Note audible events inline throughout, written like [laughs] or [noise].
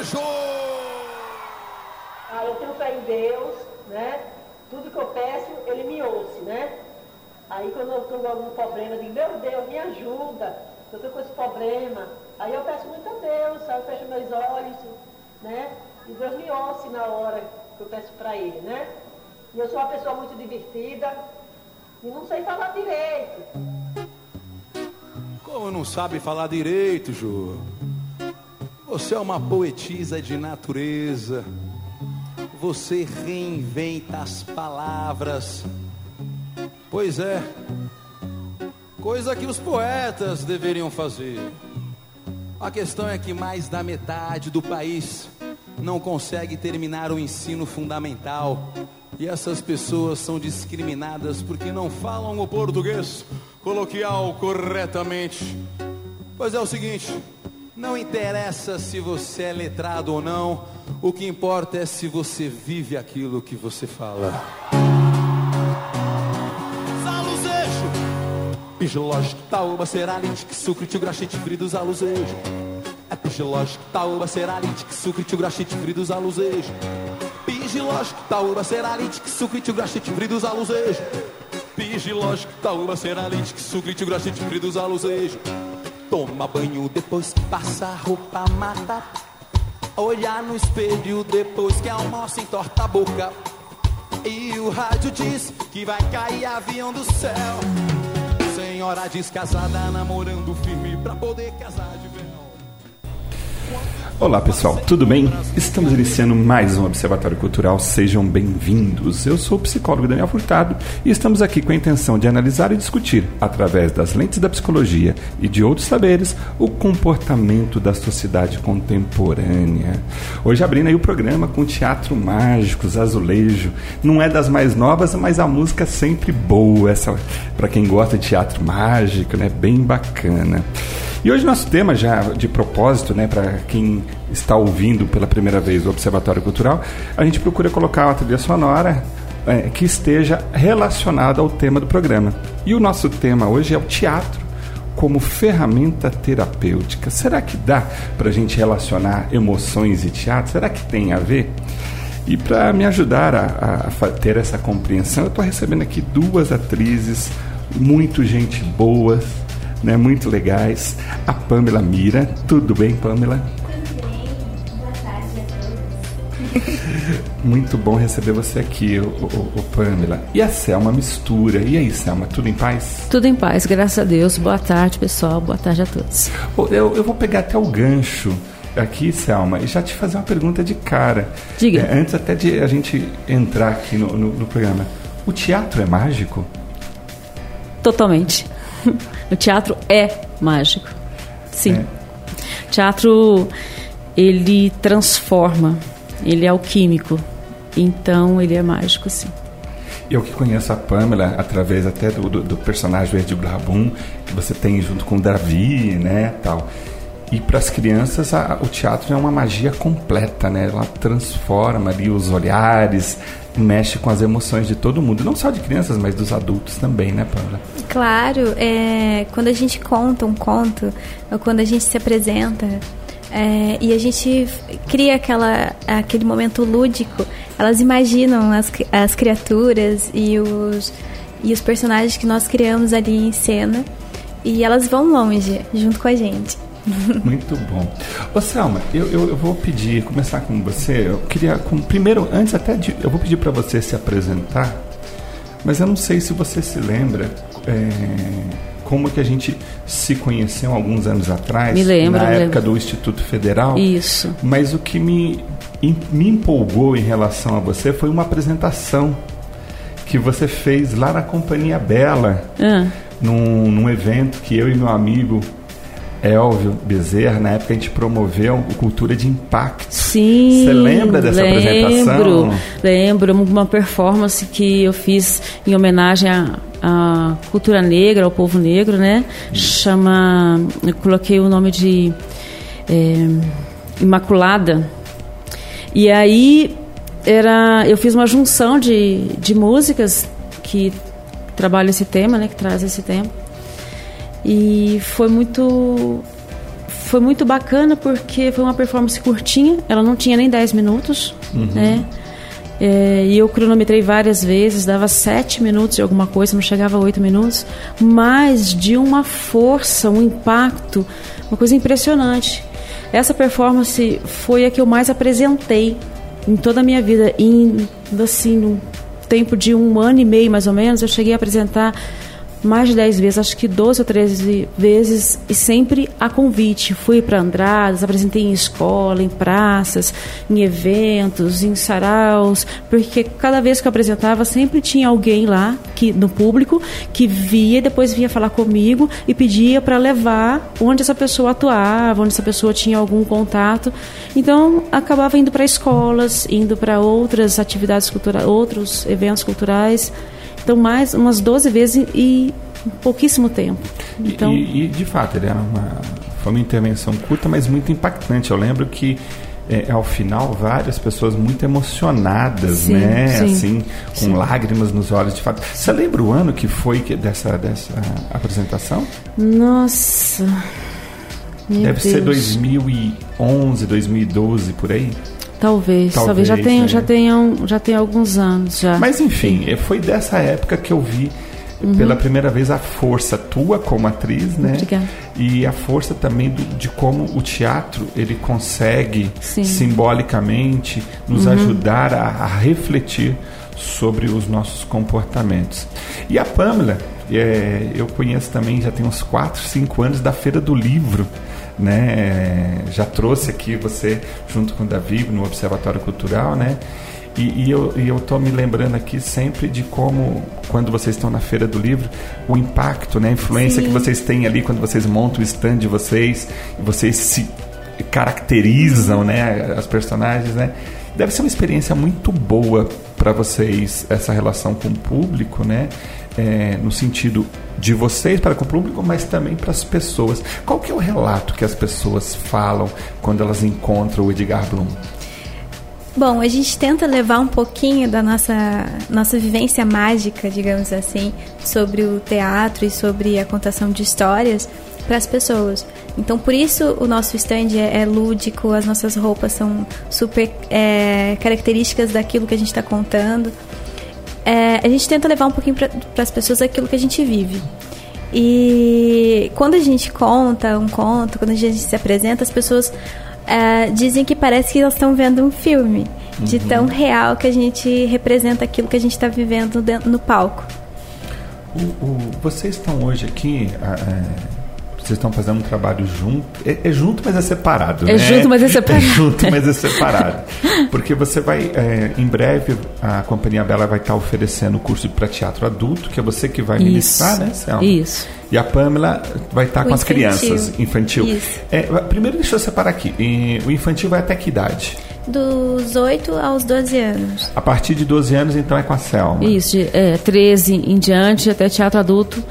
Azulejo! Ah, eu tenho fé em Deus, né? Tudo que eu peço, Ele me ouve, né? Aí quando eu estou com algum problema, eu digo, meu Deus, me ajuda, eu estou com esse problema. Aí eu peço muito a Deus, sabe? Eu fecho meus olhos, né? E Deus me ouve na hora que eu peço para Ele, né? E eu sou uma pessoa muito divertida e não sei falar direito. Como não sabe falar direito, Ju? Você é uma poetisa de natureza. Você reinventa as palavras. Pois é. Coisa que os poetas deveriam fazer. A questão é que mais da metade do país não consegue terminar o ensino fundamental. E essas pessoas são discriminadas porque não falam o português coloquial corretamente. Pois é o seguinte, não interessa se você é letrado ou não, o que importa é se você vive aquilo que você fala. Zaluzejo, Pigilógico, taúba, sucre, tio, graxite, fridos, aluzejo. É pigilógico, taúba, sucre, tio, graxite, fridos, aluzejo. Pigilógico, taúba, sucre, tio, graxite, fridos, aluzejo. Pigilógico, taúba, ceralite, sucre, tio, graxite, fridos, aluzejo. Toma banho depois que passa a roupa mata. Olhar no espelho depois que almoça entorta a boca. E o rádio diz que vai cair avião do céu. Senhora descasada namorando firme pra poder casar de. Olá pessoal, tudo bem? Estamos iniciando mais um Observatório Cultural, sejam bem-vindos. Eu sou o psicólogo Daniel Furtado e estamos aqui com a intenção de analisar e discutir, através das lentes da psicologia e de outros saberes, o comportamento da sociedade contemporânea. Hoje abrindo aí o programa com Teatro Mágicos, Azulejo. Não é das mais novas, mas a música é sempre boa, essa para quem gosta de teatro mágico, né? Bem bacana. E hoje nosso tema já de propósito, né, para quem está ouvindo pela primeira vez o Observatório Cultural, a gente procura colocar uma trilha sonora é, que esteja relacionada ao tema do programa. E o nosso tema hoje é o teatro como ferramenta terapêutica. Será que dá para a gente relacionar emoções e teatro? Será que tem a ver? E para me ajudar a, a, ter essa compreensão, eu estou recebendo aqui duas atrizes, muito gente boas, né, muito legais. A Pamela Mira. Tudo bem, Pamela? Tudo bem. Boa tarde a todos. Muito bom receber você aqui, o, o, o, Pamela. E a Selma Mistura. E aí, Selma, tudo em paz? Tudo em paz, graças a Deus. Boa tarde, pessoal. Boa tarde a todos. Eu, eu vou pegar até o gancho aqui, Selma, e já te fazer uma pergunta de cara. Diga. É, antes até de a gente entrar aqui no, no, no programa. O teatro é mágico? Totalmente. [laughs] O teatro é mágico. Sim. É. O teatro ele transforma, ele é alquímico. Então ele é mágico, sim. Eu que conheço a Pamela através até do, do, do personagem Verde Rabum, que você tem junto com o Davi, né, tal. E para as crianças, a, o teatro é uma magia completa, né? Ela transforma ali os olhares, mexe com as emoções de todo mundo, não só de crianças, mas dos adultos também, né, Paula? Claro, é, quando a gente conta um conto, ou quando a gente se apresenta é, e a gente cria aquela, aquele momento lúdico, elas imaginam as, as criaturas e os, e os personagens que nós criamos ali em cena e elas vão longe junto com a gente. [laughs] Muito bom. Ô Selma, eu, eu, eu, vou pedir, começar com você. Eu queria, com, primeiro, antes até de. Eu vou pedir para você se apresentar, mas eu não sei se você se lembra é, como que a gente se conheceu alguns anos atrás. Me lembro. Na me época lembro. do Instituto Federal. Isso. Mas o que me, me empolgou em relação a você foi uma apresentação que você fez lá na Companhia Bela. Ah. Num, num evento que eu e meu amigo Elvio Bezerra, na época a gente promoveu o Cultura de Impacto. Sim. Você lembra dessa lembro, apresentação? Lembro, uma performance que eu fiz em homenagem à, à cultura negra, ao povo negro, né? Chama. Eu coloquei o nome de é, Imaculada. E aí era, eu fiz uma junção de, de músicas que trabalham esse tema, né? Que traz esse tema. E foi muito foi muito bacana porque foi uma performance curtinha, ela não tinha nem 10 minutos, uhum. né? É, e eu cronometrei várias vezes, dava sete minutos de alguma coisa, não chegava a oito minutos, mas de uma força, um impacto, uma coisa impressionante. Essa performance foi a que eu mais apresentei em toda a minha vida. Em, assim, num tempo de um ano e meio mais ou menos, eu cheguei a apresentar mais de 10 vezes, acho que 12 ou 13 vezes, e sempre a convite. Fui para Andradas, apresentei em escola, em praças, em eventos, em saraus, porque cada vez que eu apresentava, sempre tinha alguém lá que no público que via depois vinha falar comigo e pedia para levar onde essa pessoa atuava, onde essa pessoa tinha algum contato. Então, acabava indo para escolas, indo para outras atividades culturais, outros eventos culturais. Então, mais umas 12 vezes e pouquíssimo tempo. Então... E, e, de fato, ele era uma, foi uma intervenção curta, mas muito impactante. Eu lembro que é, ao final várias pessoas muito emocionadas, sim, né? Sim, assim, com sim. lágrimas nos olhos, de fato. Você lembra o ano que foi que, dessa, dessa apresentação? Nossa. Deve Deus. ser 2011, 2012 por aí. Talvez, talvez, talvez já tenha, é. já tenham, já tenha alguns anos já. Mas enfim, Sim. foi dessa época que eu vi uhum. pela primeira vez a força tua como atriz, né? Obrigada. E a força também do, de como o teatro ele consegue Sim. simbolicamente nos uhum. ajudar a, a, refletir sobre os nossos comportamentos. E a Pamela, é, eu conheço também já tem uns 4, 5 anos da Feira do Livro né? Já trouxe aqui você junto com o Davi no Observatório Cultural, né? E, e, eu estou me lembrando aqui sempre de como, quando vocês estão na Feira do Livro, o impacto, né, a influência Sim. que vocês têm ali quando vocês montam o stand de vocês, vocês se caracterizam, né, as personagens, né? Deve ser uma experiência muito boa para vocês essa relação com o público, né? É, no sentido de vocês para com o público, mas também para as pessoas. Qual que é o relato que as pessoas falam quando elas encontram o Edgar Bloom? Bom, a gente tenta levar um pouquinho da nossa, nossa vivência mágica, digamos assim, sobre o teatro e sobre a contação de histórias para as pessoas. Então, por isso o nosso stand é, é lúdico, as nossas roupas são super é, características daquilo que a gente está contando é, a gente tenta levar um pouquinho para as pessoas aquilo que a gente vive. E quando a gente conta um conto, quando a gente se apresenta, as pessoas é, dizem que parece que elas estão vendo um filme, uhum. de tão real que a gente representa aquilo que a gente está vivendo dentro, no palco. O, o, vocês estão hoje aqui. É vocês estão fazendo um trabalho junto. É, é, junto, mas é separado. É né? junto, mas é separado. É junto, mas é separado. [laughs] Porque você vai, é, em breve, a Companhia Bela vai estar oferecendo o curso para teatro adulto, que é você que vai Isso. ministrar, né, Selma? Isso. E a Pamela vai estar o com infantil. as crianças, infantil. Isso. É, primeiro, deixa eu separar aqui. o infantil vai até que idade? Dos 8 aos 12 anos. A partir de 12 anos, então, é com a Selma. Isso, de, é, 13 em diante, até teatro adulto,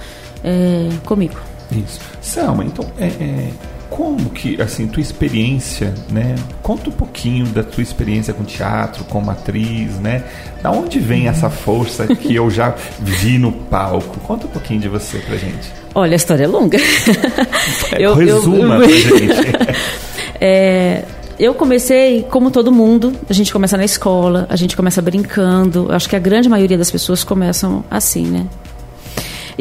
é, comigo. Isso. Selma, então, é, é, como que, assim, tua experiência, né? Conta um pouquinho da tua experiência com teatro, como atriz, né? Da onde vem essa força que eu já vi no palco? Conta um pouquinho de você pra gente. Olha, a história é longa. É, eu, resuma eu, eu... pra gente. [laughs] é, eu comecei, como todo mundo, a gente começa na escola, a gente começa brincando. Acho que a grande maioria das pessoas começam assim, né?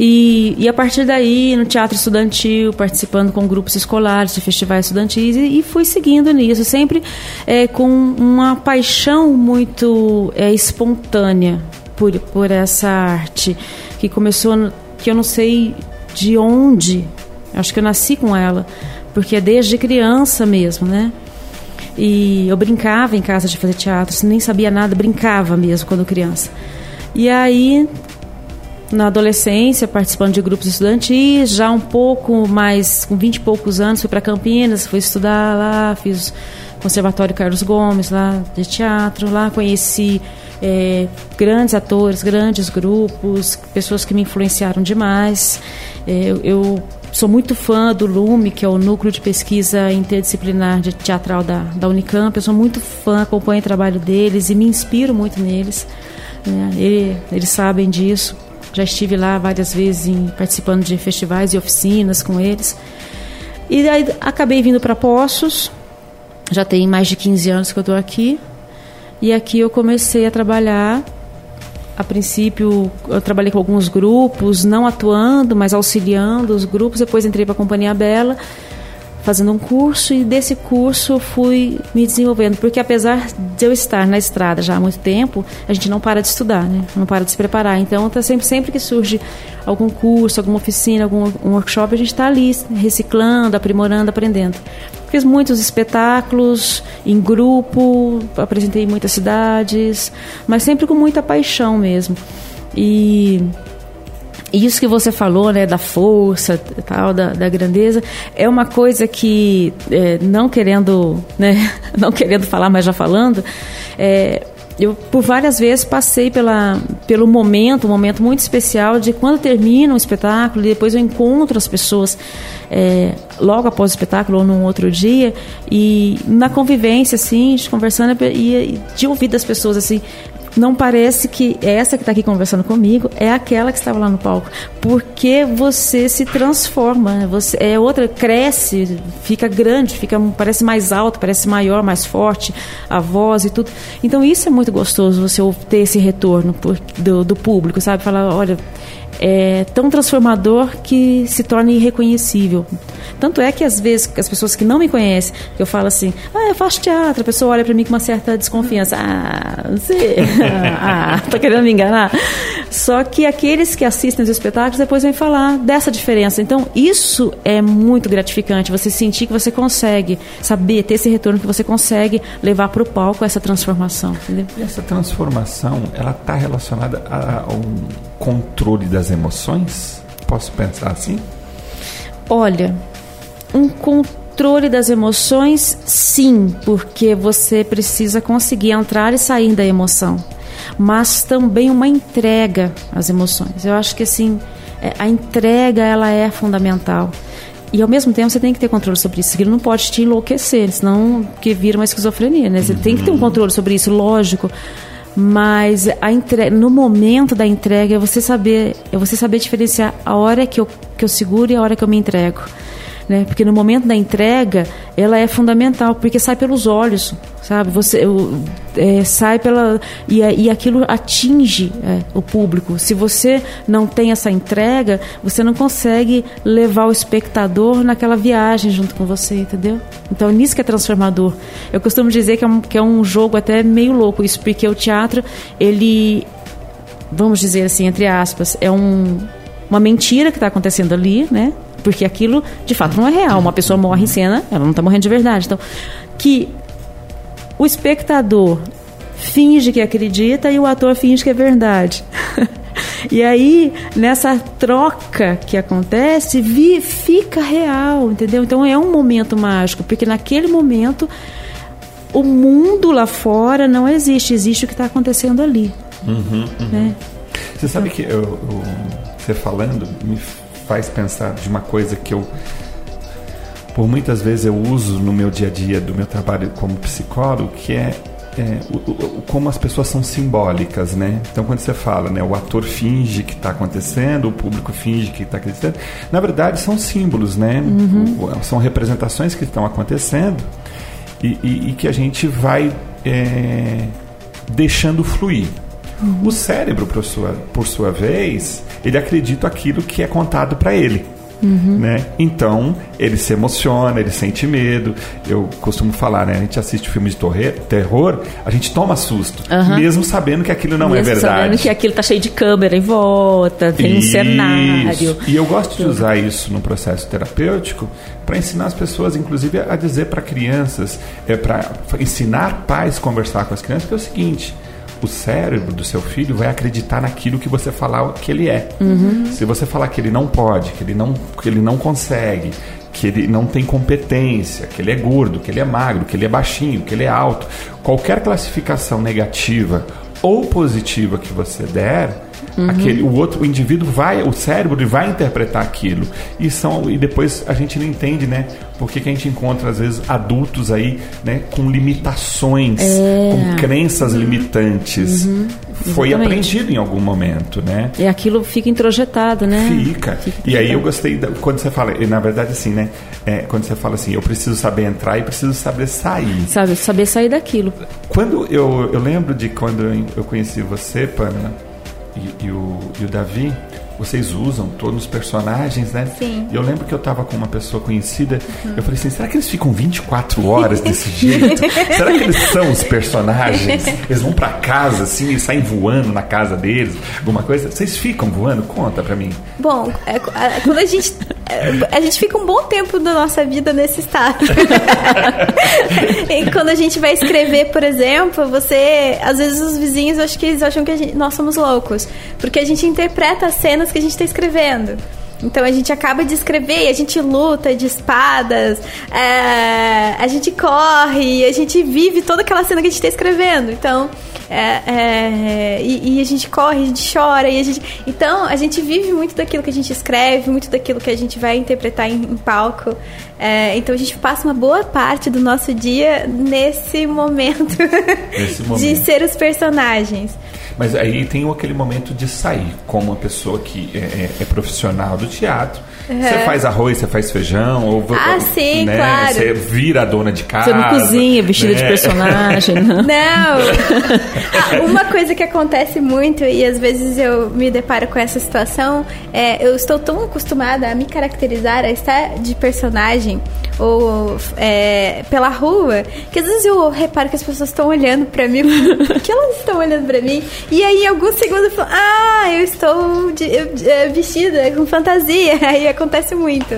E, e a partir daí, no teatro estudantil, participando com grupos escolares, de festivais estudantis, e, e fui seguindo nisso, sempre é, com uma paixão muito é, espontânea por, por essa arte, que começou, que eu não sei de onde, acho que eu nasci com ela, porque é desde criança mesmo, né? E eu brincava em casa de fazer teatro, nem sabia nada, brincava mesmo quando criança. E aí, na adolescência, participando de grupos estudantis, já um pouco mais, com 20 e poucos anos, fui para Campinas, fui estudar lá, fiz Conservatório Carlos Gomes, lá de teatro, lá conheci é, grandes atores, grandes grupos, pessoas que me influenciaram demais. É, eu, sou muito fã do LUME, que é o Núcleo de Pesquisa Interdisciplinar de Teatral da, da Unicamp. Eu sou muito fã, acompanho o trabalho deles e me inspiro muito neles. É, ele, eles sabem disso. Já estive lá várias vezes em, participando de festivais e oficinas com eles. E aí acabei vindo para Poços, já tem mais de 15 anos que eu estou aqui. E aqui eu comecei a trabalhar. A princípio, eu trabalhei com alguns grupos, não atuando, mas auxiliando os grupos. Depois entrei para a Companhia Bela fazendo um curso e desse curso fui me desenvolvendo, porque apesar de eu estar na estrada já há muito tempo, a gente não para de estudar, né? Não para de se preparar. Então, tá sempre sempre que surge algum curso, alguma oficina, algum um workshop, a gente está ali reciclando, aprimorando, aprendendo. Fiz muitos espetáculos em grupo, apresentei em muitas cidades, mas sempre com muita paixão mesmo. E e isso que você falou, né, da força, tal, da, da grandeza, é uma coisa que, é, não querendo, né, [laughs] não querendo falar, mas já falando, é, eu por várias vezes passei pela, pelo momento, um momento muito especial de quando termina um espetáculo e depois eu encontro as pessoas é, logo após o espetáculo ou num outro dia e na convivência assim, conversando e, de ouvir das pessoas assim, não parece que essa que está aqui conversando comigo é aquela que estava lá no palco, porque você se transforma, né? você é outra, cresce, fica grande, fica parece mais alto, parece maior, mais forte, a voz e tudo. Então isso é muito gostoso você ter esse retorno do, do público, sabe? Falar, olha, é tão transformador que se torna irreconhecível. Tanto é que às vezes as pessoas que não me conhecem, eu falo assim, ah, eu faço teatro, a pessoa olha para mim com uma certa desconfiança. Ah, você, [laughs] ah, tá querendo me enganar? Só que aqueles que assistem os espetáculos depois vêm falar dessa diferença. Então, isso é muito gratificante, você sentir que você consegue saber, ter esse retorno que você consegue levar para o palco essa transformação. Entendeu? E essa transformação, ela está relacionada ao controle das emoções? Posso pensar assim? Olha, um controle das emoções, sim, porque você precisa conseguir entrar e sair da emoção, mas também uma entrega às emoções. Eu acho que assim, é, a entrega ela é fundamental. E ao mesmo tempo você tem que ter controle sobre isso. Aquilo não pode te enlouquecer, senão que vira uma esquizofrenia, né? Você uhum. tem que ter um controle sobre isso, lógico. Mas a entrega, no momento da entrega é você saber, é você saber diferenciar a hora que eu, que eu seguro e a hora que eu me entrego né? Porque no momento da entrega, ela é fundamental, porque sai pelos olhos, sabe? Você é, sai pela e, e aquilo atinge é, o público. Se você não tem essa entrega, você não consegue levar o espectador naquela viagem junto com você, entendeu? Então nisso que é transformador. Eu costumo dizer que é um, que é um jogo até meio louco isso, porque o teatro ele vamos dizer assim entre aspas é um uma mentira que está acontecendo ali, né? Porque aquilo, de fato, não é real. Uma pessoa morre em cena, ela não está morrendo de verdade. Então, que o espectador finge que acredita e o ator finge que é verdade. [laughs] e aí, nessa troca que acontece, vi, fica real, entendeu? Então é um momento mágico, porque naquele momento o mundo lá fora não existe, existe o que está acontecendo ali. Uhum, uhum. Né? Você sabe que eu, eu, você falando me faz pensar de uma coisa que eu por muitas vezes eu uso no meu dia a dia do meu trabalho como psicólogo, que é, é o, o, como as pessoas são simbólicas, né? Então quando você fala, né, o ator finge que está acontecendo, o público finge que está acontecendo, na verdade são símbolos, né? Uhum. São representações que estão acontecendo e, e, e que a gente vai é, deixando fluir. Uhum. O cérebro, por sua, por sua vez, ele acredita aquilo que é contado para ele. Uhum. Né? Então, ele se emociona, ele sente medo. Eu costumo falar, né? A gente assiste filme de terror, a gente toma susto, uhum. mesmo sabendo que aquilo não é mesmo é verdade. Sabendo que aquilo tá cheio de câmera em volta, tem isso. um cenário. E eu gosto de usar isso no processo terapêutico para ensinar as pessoas, inclusive, a dizer para crianças, é para ensinar pais a conversar com as crianças, que é o seguinte o cérebro do seu filho vai acreditar naquilo que você falar que ele é. Uhum. Se você falar que ele não pode, que ele não, que ele não consegue, que ele não tem competência, que ele é gordo, que ele é magro, que ele é baixinho, que ele é alto, qualquer classificação negativa ou positiva que você der, Uhum. Aquele, o outro, o indivíduo vai, o cérebro vai interpretar aquilo. E são e depois a gente não entende, né? Por que, a gente encontra às vezes adultos aí, né, com limitações, é. com crenças limitantes. Uhum. Foi aprendido em algum momento, né? E aquilo fica introjetado, né? Fica. fica e aí eu gostei da, quando você fala, na verdade assim, né? É, quando você fala assim, eu preciso saber entrar e preciso saber sair. Sabe, saber sair daquilo. Quando eu, eu lembro de quando eu conheci você, Pamela, e, e, o, e o Davi, vocês usam todos os personagens, né? Sim. E eu lembro que eu tava com uma pessoa conhecida, uhum. eu falei assim, será que eles ficam 24 horas desse jeito? será que eles são os personagens? Eles vão para casa assim e saem voando na casa deles, alguma coisa? Vocês ficam voando? Conta para mim. Bom, é, quando a gente é, a gente fica um bom tempo da nossa vida nesse estado. [laughs] e quando a gente vai escrever, por exemplo, você, às vezes os vizinhos, acho que eles acham que gente, nós somos loucos, porque a gente interpreta as cenas que a gente está escrevendo. Então a gente acaba de escrever e a gente luta de espadas, é, a gente corre, a gente vive toda aquela cena que a gente está escrevendo. Então, é, é, e, e, a gente corre, a gente chora, e a gente. Então, a gente vive muito daquilo que a gente escreve, muito daquilo que a gente vai interpretar em, em palco. É, então a gente passa uma boa parte do nosso dia nesse momento, [laughs] momento. de ser os personagens. Mas aí tem aquele momento de sair, como uma pessoa que é, é, é profissional do teatro. Uhum. Você faz arroz, você faz feijão, ou ah, sim, né, claro. você vira a dona de casa. Você não cozinha vestida né? de personagem, [laughs] não. Não. [laughs] ah, uma coisa que acontece muito, e às vezes eu me deparo com essa situação, é eu estou tão acostumada a me caracterizar, a estar de personagem, ou é, pela rua, que às vezes eu reparo que as pessoas estão olhando para mim, por [laughs] que elas estão olhando para mim? E aí, em alguns segundos, eu falo, ah, eu estou de, eu, é, vestida com fantasia. Aí acontece muito.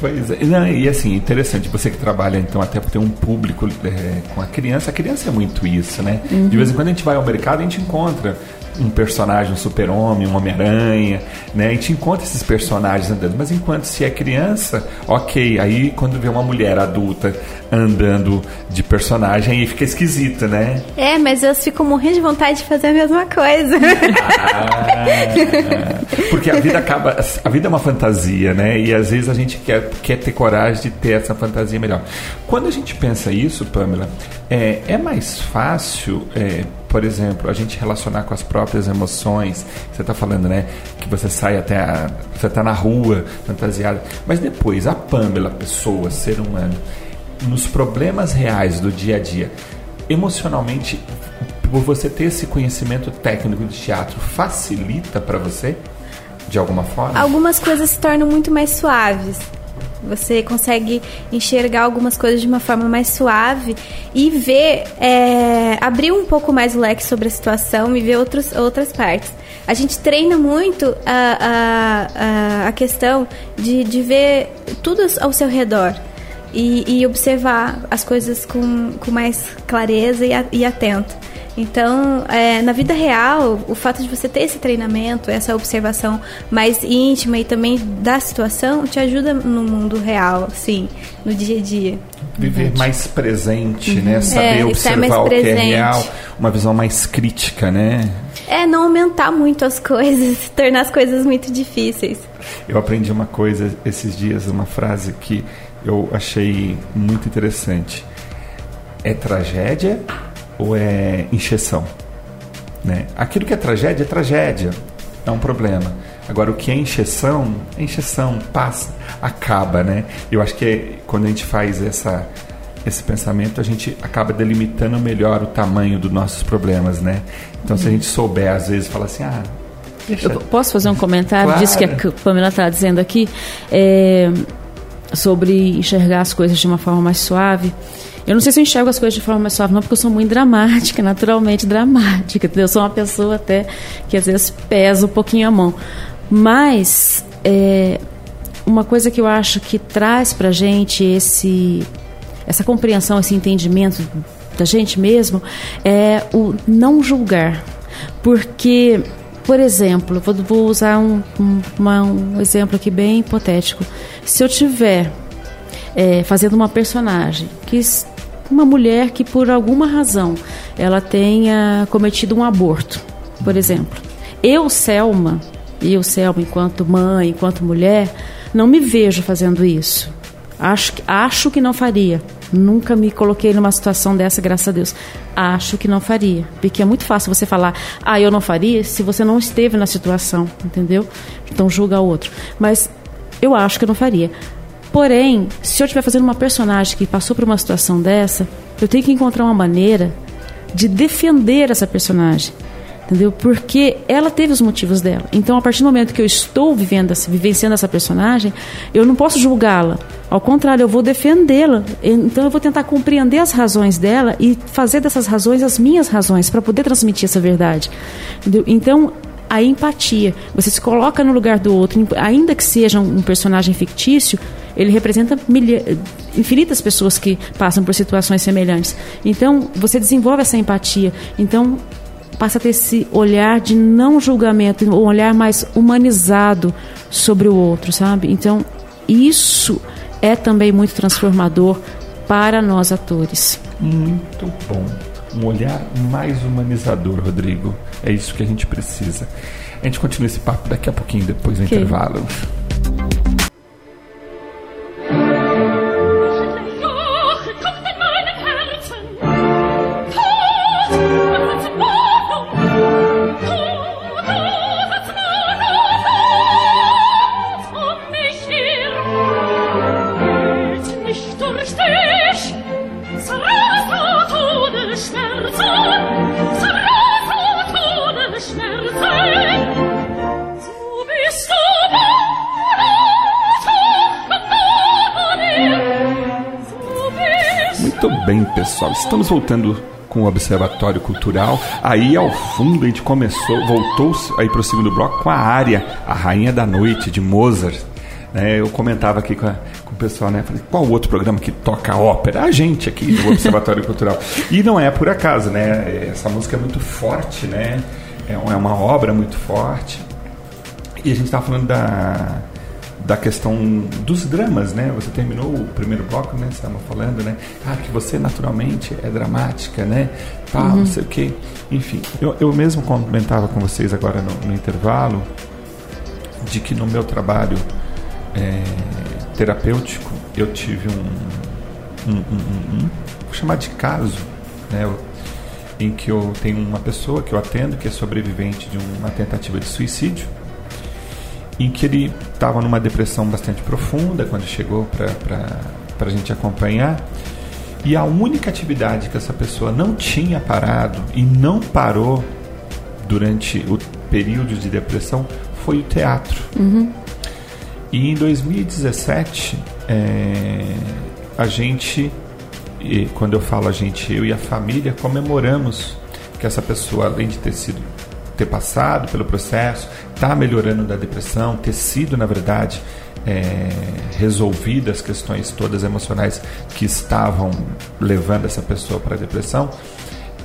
Pois é. Não, e assim, interessante, você que trabalha então até por ter um público é, com a criança, a criança é muito isso, né? Uhum. De vez em quando a gente vai ao mercado, a gente encontra um personagem, um super-homem, um Homem-Aranha, né? A gente encontra esses personagens andando, mas enquanto se é criança, ok. Aí quando vê uma mulher adulta andando de personagem, aí fica esquisito, né? É, mas elas ficam morrendo de vontade de fazer a mesma coisa. Ah, porque a vida acaba, a vida é uma fantasia, né? E às vezes a gente quer, quer ter coragem de ter essa fantasia melhor. Quando a gente pensa isso, Pamela, é, é mais fácil é, por exemplo, a gente relacionar com as próprias emoções. Você está falando, né? Que você sai até a, você está na rua fantasiada, mas depois a Pamela, pessoa, ser humano, nos problemas reais do dia a dia, emocionalmente, por você ter esse conhecimento técnico de teatro, facilita para você de alguma forma? Algumas coisas se tornam muito mais suaves. Você consegue enxergar algumas coisas de uma forma mais suave e ver, é, abrir um pouco mais o leque sobre a situação e ver outros, outras partes. A gente treina muito a, a, a questão de, de ver tudo ao seu redor. E, e observar as coisas com, com mais clareza e, e atento. Então, é, na vida real, o fato de você ter esse treinamento, essa observação mais íntima e também da situação, te ajuda no mundo real, sim, no dia a dia. Viver mais presente, né? uhum. né? Saber é, observar o que é real, uma visão mais crítica, né? É, não aumentar muito as [laughs] coisas, tornar as coisas muito difíceis. Eu aprendi uma coisa esses dias, uma frase que eu achei muito interessante. É tragédia ou é encheção? Né? Aquilo que é tragédia é tragédia, é um problema. Agora, o que é encheção, é encheção, passa, acaba, né? Eu acho que é, quando a gente faz essa, esse pensamento, a gente acaba delimitando melhor o tamanho dos nossos problemas, né? Então, se a gente souber, às vezes, falar assim, ah, deixa... Eu posso fazer um comentário claro. disso que a Pamela está dizendo aqui? É, sobre enxergar as coisas de uma forma mais suave. Eu não sei se eu enxergo as coisas de forma mais suave, não, porque eu sou muito dramática, [laughs] naturalmente dramática. Eu sou uma pessoa até que às vezes pesa um pouquinho a mão. Mas é, uma coisa que eu acho que traz pra gente esse, essa compreensão, esse entendimento da gente mesmo é o não julgar. Porque, por exemplo, vou, vou usar um, um, uma, um exemplo aqui bem hipotético. Se eu tiver é, fazendo uma personagem que uma mulher que por alguma razão ela tenha cometido um aborto, por exemplo. Eu, Selma, eu, Selma, enquanto mãe, enquanto mulher, não me vejo fazendo isso. Acho, acho que não faria. Nunca me coloquei numa situação dessa, graças a Deus. Acho que não faria. Porque é muito fácil você falar, ah, eu não faria, se você não esteve na situação, entendeu? Então julga o outro. Mas eu acho que não faria. Porém, se eu estiver fazendo uma personagem que passou por uma situação dessa, eu tenho que encontrar uma maneira de defender essa personagem entendeu? Porque ela teve os motivos dela. Então, a partir do momento que eu estou vivendo, vivenciando essa personagem, eu não posso julgá-la. Ao contrário, eu vou defendê-la. Então, eu vou tentar compreender as razões dela e fazer dessas razões as minhas razões para poder transmitir essa verdade. Entendeu? Então, a empatia. Você se coloca no lugar do outro, ainda que seja um personagem fictício, ele representa infinitas pessoas que passam por situações semelhantes. Então, você desenvolve essa empatia. Então, passa a ter esse olhar de não julgamento, um olhar mais humanizado sobre o outro, sabe? Então, isso é também muito transformador para nós atores. Muito bom. Um olhar mais humanizador, Rodrigo. É isso que a gente precisa. A gente continua esse papo daqui a pouquinho, depois do okay. intervalo. Estamos voltando com o Observatório Cultural. Aí ao fundo a gente começou, voltou aí para o segundo bloco com a área A Rainha da Noite de Mozart. É, eu comentava aqui com, a, com, o pessoal, né? Falei, qual outro programa que toca ópera? A gente aqui do Observatório [laughs] Cultural. E não é por acaso, né? Essa música é muito forte, né? É, é uma obra muito forte. E a gente estava falando da da questão dos dramas, né? Você terminou o primeiro bloco, né? Você estava falando, né? Ah, que você naturalmente é dramática, né? Tal, uhum. não sei o quê. Enfim, eu, eu mesmo comentava com vocês agora no, no intervalo de que no meu trabalho é, terapêutico eu tive um, um, um, um, vou chamar de caso, né? em que eu tenho uma pessoa que eu atendo que é sobrevivente de uma tentativa de suicídio em que ele estava numa depressão bastante profunda quando chegou para a gente acompanhar. E a única atividade que essa pessoa não tinha parado e não parou durante o período de depressão foi o teatro. Uhum. E em 2017, é, a gente, e quando eu falo a gente, eu e a família, comemoramos que essa pessoa, além de ter sido ter passado pelo processo, está melhorando da depressão, ter sido, na verdade, é, resolvidas as questões todas emocionais que estavam levando essa pessoa para a depressão,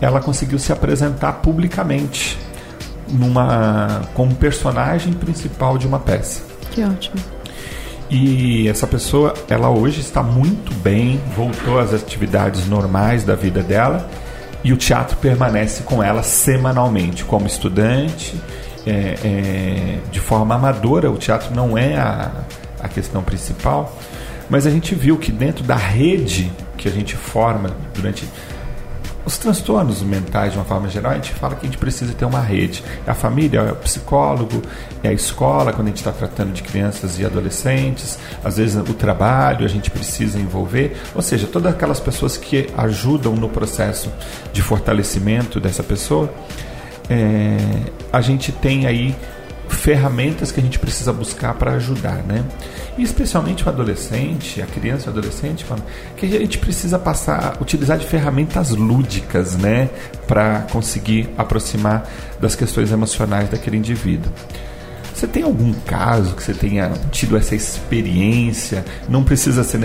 ela conseguiu se apresentar publicamente numa como personagem principal de uma peça. Que ótimo. E essa pessoa, ela hoje está muito bem, voltou às atividades normais da vida dela e o teatro permanece com ela semanalmente, como estudante, é, é, de forma amadora. O teatro não é a, a questão principal, mas a gente viu que dentro da rede que a gente forma durante os transtornos mentais, de uma forma geral, a gente fala que a gente precisa ter uma rede. É a família, é o psicólogo, é a escola, quando a gente está tratando de crianças e adolescentes, às vezes o trabalho a gente precisa envolver, ou seja, todas aquelas pessoas que ajudam no processo de fortalecimento dessa pessoa, é, a gente tem aí ferramentas que a gente precisa buscar para ajudar, né? E especialmente o adolescente, a criança e o adolescente, que a gente precisa passar, utilizar de ferramentas lúdicas, né, para conseguir aproximar das questões emocionais daquele indivíduo. Você tem algum caso que você tenha tido essa experiência? Não precisa ser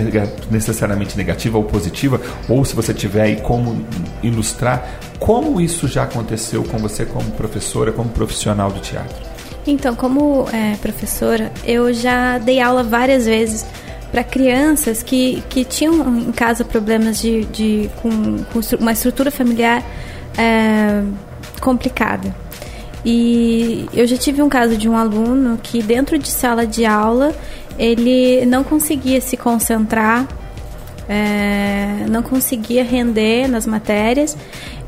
necessariamente negativa ou positiva, ou se você tiver aí como ilustrar como isso já aconteceu com você como professora, como profissional do teatro. Então, como é, professora, eu já dei aula várias vezes para crianças que, que tinham em casa problemas de, de com, com uma estrutura familiar é, complicada. E eu já tive um caso de um aluno que dentro de sala de aula ele não conseguia se concentrar, é, não conseguia render nas matérias.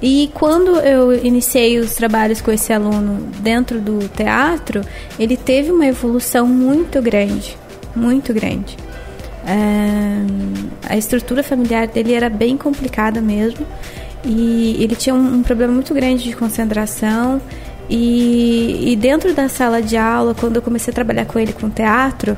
E quando eu iniciei os trabalhos com esse aluno dentro do teatro, ele teve uma evolução muito grande, muito grande. É, a estrutura familiar dele era bem complicada mesmo e ele tinha um, um problema muito grande de concentração e, e, dentro da sala de aula, quando eu comecei a trabalhar com ele com teatro,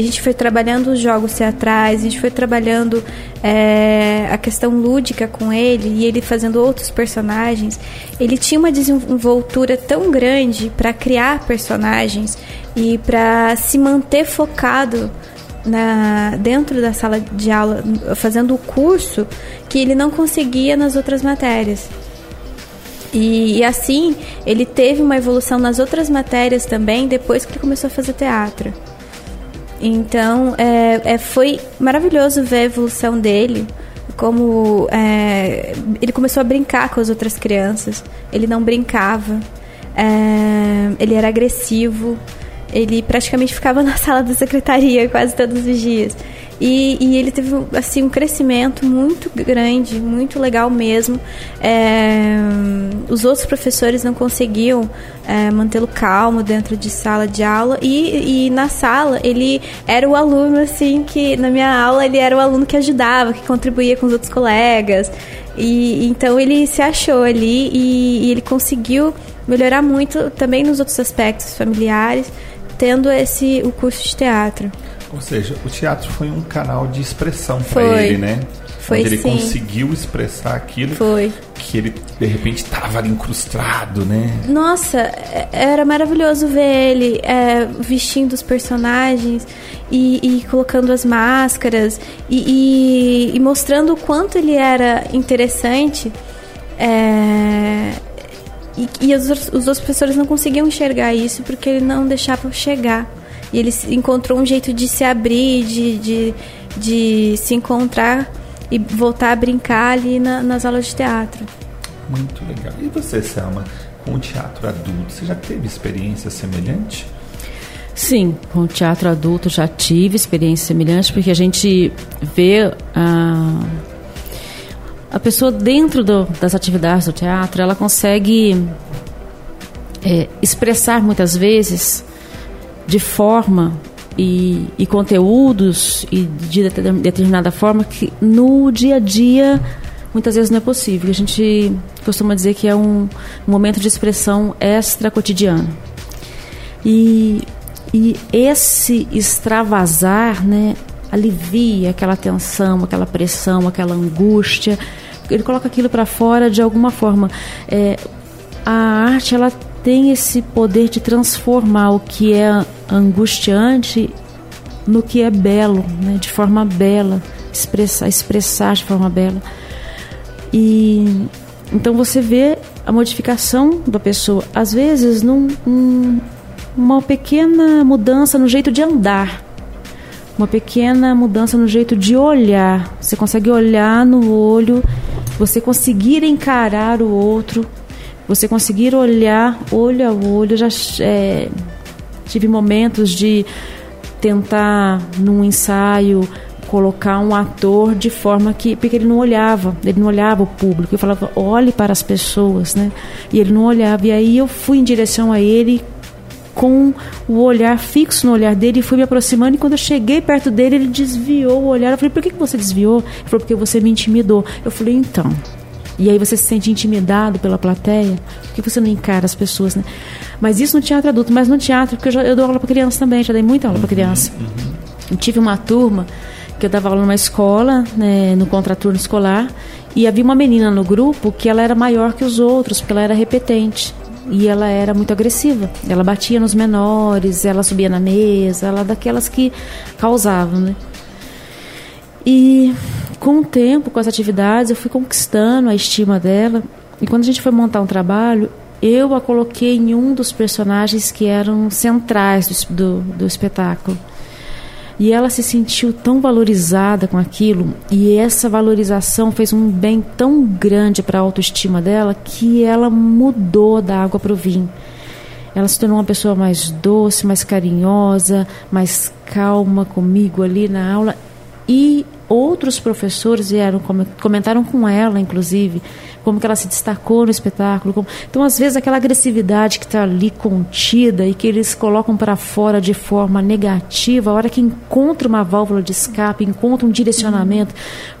a gente foi trabalhando os jogos teatrais, a gente foi trabalhando é, a questão lúdica com ele e ele fazendo outros personagens. Ele tinha uma desenvoltura tão grande para criar personagens e para se manter focado na, dentro da sala de aula, fazendo o curso, que ele não conseguia nas outras matérias. E, e, assim, ele teve uma evolução nas outras matérias também, depois que ele começou a fazer teatro. Então, é, é foi maravilhoso ver a evolução dele. Como é, ele começou a brincar com as outras crianças. Ele não brincava. É, ele era agressivo. Ele praticamente ficava [laughs] na sala da secretaria quase todos os dias. E, e ele teve assim um crescimento muito grande, muito legal mesmo. É, os outros professores não conseguiam é, mantê-lo calmo dentro de sala de aula e, e na sala ele era o aluno assim que na minha aula ele era o aluno que ajudava, que contribuía com os outros colegas. E então ele se achou ali e, e ele conseguiu melhorar muito também nos outros aspectos familiares tendo esse o curso de teatro. Ou seja, o teatro foi um canal de expressão para ele, né? Foi Onde ele sim. conseguiu expressar aquilo foi. que ele de repente estava ali incrustado, né? Nossa, é, era maravilhoso ver ele é, vestindo os personagens e, e, colocando as máscaras e, e, e, mostrando o quanto ele era interessante. É, e, e os, os outros professores não conseguiam enxergar isso porque ele não deixava chegar. E ele encontrou um jeito de se abrir, de, de, de se encontrar e voltar a brincar ali na, nas aulas de teatro. Muito legal. E você, Selma, com o teatro adulto, você já teve experiência semelhante? Sim, com o teatro adulto já tive experiência semelhante, porque a gente vê a, a pessoa dentro do, das atividades do teatro, ela consegue é, expressar muitas vezes de forma e, e, conteúdos e de determinada forma que no dia a dia muitas vezes não é possível. A gente costuma dizer que é um, um momento de expressão extra cotidiano. E, e esse extravasar, né, alivia aquela tensão, aquela pressão, aquela angústia. Ele coloca aquilo para fora de alguma forma. É, a arte ela tem esse poder de transformar o que é angustiante no que é belo, né? de forma bela, expressar, expressar de forma bela. E então você vê a modificação da pessoa, às vezes num, um, uma pequena mudança no jeito de andar, uma pequena mudança no jeito de olhar. Você consegue olhar no olho, você conseguir encarar o outro você conseguir olhar olho a olho. Já é, tive momentos de tentar, num ensaio, colocar um ator de forma que. Porque ele não olhava, ele não olhava o público. Eu falava, olhe para as pessoas, né? E ele não olhava. E aí eu fui em direção a ele com o olhar fixo no olhar dele e fui me aproximando. E quando eu cheguei perto dele, ele desviou o olhar. Eu falei, por que, que você desviou? Ele falou, porque você me intimidou. Eu falei, então. E aí você se sente intimidado pela plateia, por que você não encara as pessoas, né? Mas isso no teatro adulto, mas no teatro, porque eu, já, eu dou aula para criança também, já dei muita aula para criança. Uhum. Eu tive uma turma que eu dava aula numa escola, né, no contraturno escolar, e havia uma menina no grupo que ela era maior que os outros, porque ela era repetente. E ela era muito agressiva. Ela batia nos menores, ela subia na mesa, ela daquelas que causavam, né? E com o tempo, com as atividades, eu fui conquistando a estima dela. E quando a gente foi montar um trabalho, eu a coloquei em um dos personagens que eram centrais do, do, do espetáculo. E ela se sentiu tão valorizada com aquilo, e essa valorização fez um bem tão grande para a autoestima dela que ela mudou da água para o vinho. ela se tornou uma pessoa mais doce, mais carinhosa, mais calma comigo ali na aula. E outros professores vieram comentaram com ela, inclusive, como que ela se destacou no espetáculo. Como... Então, às vezes, aquela agressividade que está ali contida e que eles colocam para fora de forma negativa, a hora que encontra uma válvula de escape, encontra um direcionamento,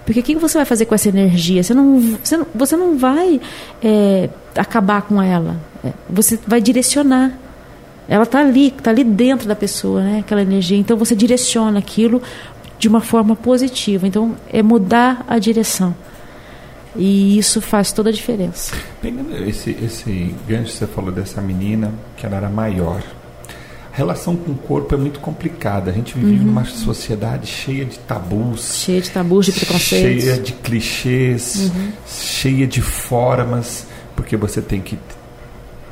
porque o que você vai fazer com essa energia? Você não, você não, você não vai é, acabar com ela, é, você vai direcionar. Ela está ali, está ali dentro da pessoa, né? aquela energia. Então, você direciona aquilo de uma forma positiva. Então, é mudar a direção. E isso faz toda a diferença. Pegando esse, esse gancho que você falou dessa menina, que ela era maior. A relação com o corpo é muito complicada. A gente vive uhum. numa sociedade cheia de tabus. Cheia de tabus, de preconceitos. Cheia de clichês, uhum. cheia de formas, porque você tem que.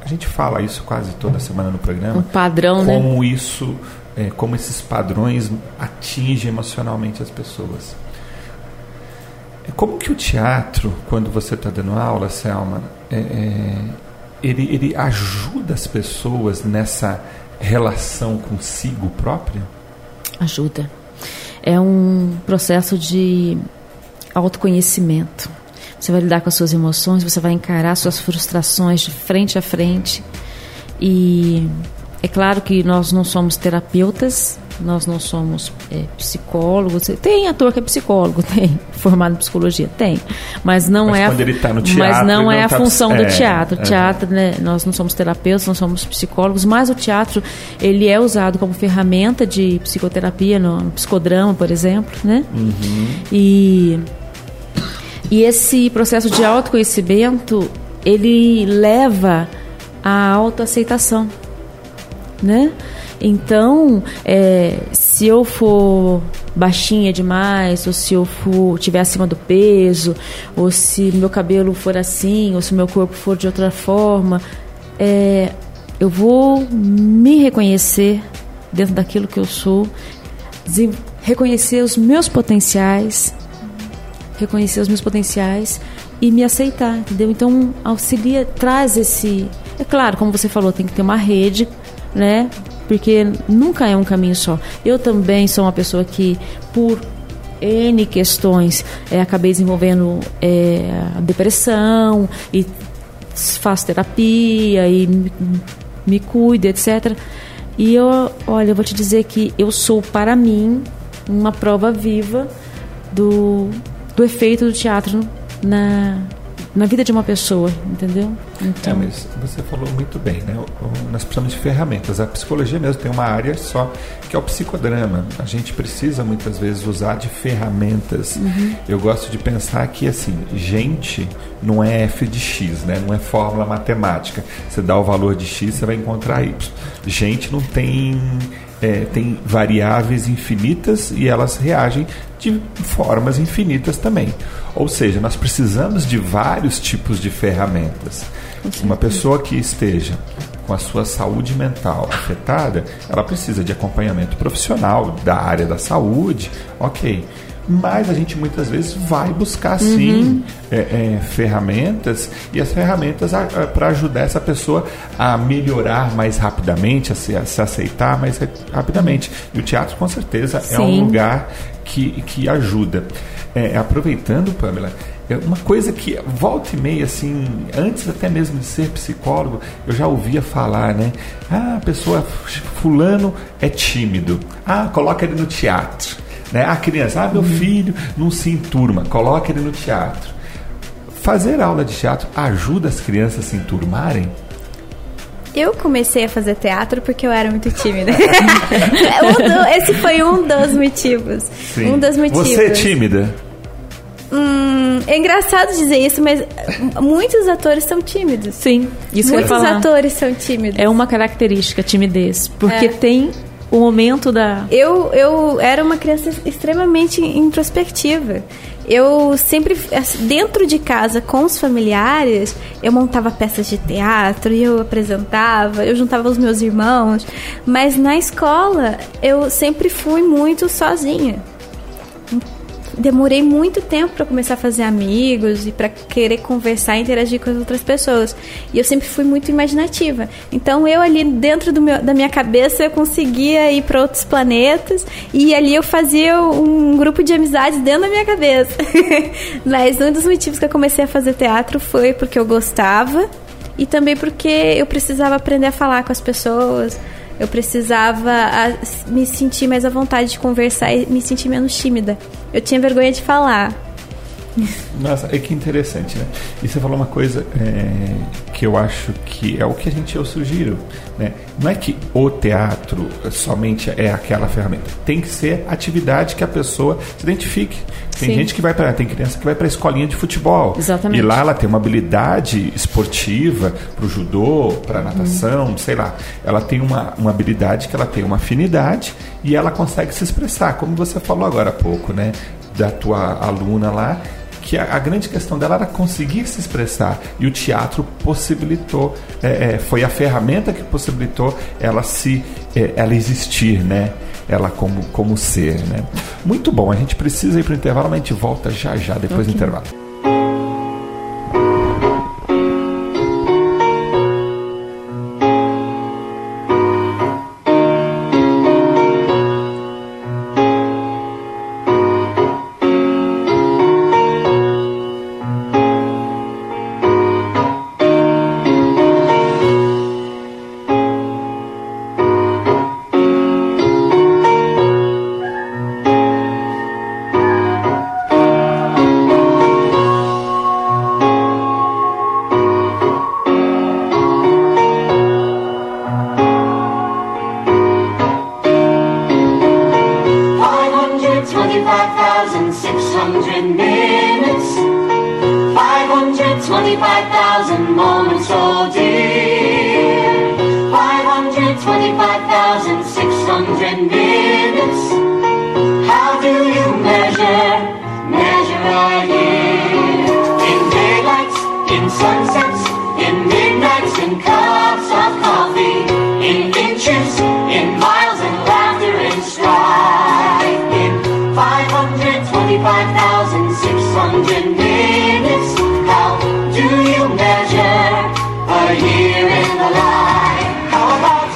A gente fala isso quase toda semana no programa. Um padrão, como né? Como isso, é, como esses padrões atingem emocionalmente as pessoas. Como que o teatro, quando você está dando aula, Selma, é, é, ele, ele ajuda as pessoas nessa relação consigo própria? Ajuda. É um processo de autoconhecimento. Você vai lidar com as suas emoções, você vai encarar suas frustrações de frente a frente. E é claro que nós não somos terapeutas, nós não somos é, psicólogos. Tem ator que é psicólogo, [laughs] tem formado em psicologia, tem, mas não mas é. Quando a, ele tá no teatro, mas não é não a tá, função é, do teatro. É, teatro, né? Nós não somos terapeutas, não somos psicólogos, mas o teatro ele é usado como ferramenta de psicoterapia no, no psicodrama, por exemplo, né? Uhum. E e esse processo de autoconhecimento ele leva à autoaceitação, né? Então, é, se eu for baixinha demais, ou se eu for tiver acima do peso, ou se meu cabelo for assim, ou se meu corpo for de outra forma, é, eu vou me reconhecer dentro daquilo que eu sou, reconhecer os meus potenciais, reconhecer os meus potenciais e me aceitar, entendeu? Então, auxilia, traz esse. É claro, como você falou, tem que ter uma rede, né? porque nunca é um caminho só. Eu também sou uma pessoa que, por N questões, é, acabei desenvolvendo é, depressão e faço terapia e me, me cuido, etc. E eu, olha, eu vou te dizer que eu sou, para mim, uma prova viva do, do efeito do teatro na, na vida de uma pessoa, entendeu? Então... É, mas você falou muito bem, né? Nós precisamos de ferramentas. A psicologia mesmo tem uma área só que é o psicodrama. A gente precisa muitas vezes usar de ferramentas. Uhum. Eu gosto de pensar que assim, gente não é f de x, né? Não é fórmula matemática. Você dá o valor de x, você vai encontrar y. Gente não tem é, tem variáveis infinitas e elas reagem de formas infinitas também. Ou seja, nós precisamos de vários tipos de ferramentas. Uma pessoa que esteja com a sua saúde mental afetada, ela precisa de acompanhamento profissional da área da saúde, ok. Mas a gente muitas vezes vai buscar sim uhum. é, é, ferramentas e as ferramentas para ajudar essa pessoa a melhorar mais rapidamente, a se, a se aceitar mais rapidamente. E o teatro com certeza sim. é um lugar que, que ajuda. É, aproveitando, Pamela, é uma coisa que volta e meia, assim, antes até mesmo de ser psicólogo, eu já ouvia falar, né? Ah, a pessoa, fulano é tímido. Ah, coloca ele no teatro. Né? A criança, ah, meu filho não se enturma, coloca ele no teatro. Fazer aula de teatro ajuda as crianças a se enturmarem? Eu comecei a fazer teatro porque eu era muito tímida. [laughs] Esse foi um dos motivos. Sim. Um dos motivos. Você é tímida? Hum, é engraçado dizer isso, mas muitos atores são tímidos. Sim, isso Muitos atores são tímidos. É uma característica, timidez. Porque é. tem o momento da. Eu, eu era uma criança extremamente introspectiva. Eu sempre, dentro de casa, com os familiares, eu montava peças de teatro eu apresentava, eu juntava os meus irmãos. Mas na escola, eu sempre fui muito sozinha demorei muito tempo para começar a fazer amigos e para querer conversar e interagir com as outras pessoas. E eu sempre fui muito imaginativa. Então eu ali dentro meu, da minha cabeça eu conseguia ir para outros planetas e ali eu fazia um grupo de amizades dentro da minha cabeça. [laughs] Mas um dos motivos que eu comecei a fazer teatro foi porque eu gostava e também porque eu precisava aprender a falar com as pessoas eu precisava me sentir mais à vontade de conversar e me sentir menos tímida. Eu tinha vergonha de falar. Nossa, é que interessante, né? E você falou uma coisa é, que eu acho que é o que a gente eu sugiro, né? Não é que o teatro somente é aquela ferramenta. Tem que ser atividade que a pessoa se identifique. Tem Sim. gente que vai para tem criança que vai para a escolinha de futebol. Exatamente. E lá ela tem uma habilidade esportiva para o judô, para natação, hum. sei lá. Ela tem uma, uma habilidade que ela tem uma afinidade e ela consegue se expressar, como você falou agora há pouco, né? Da tua aluna lá que a, a, grande questão dela era conseguir se expressar e o teatro possibilitou, é, é, foi a ferramenta que possibilitou ela se, é, ela existir, né? Ela como, como ser, né? Muito bom, a gente precisa ir para o intervalo, mas a gente volta já já depois okay. do intervalo. 5,600 minutes. How do you measure a year in the life? How about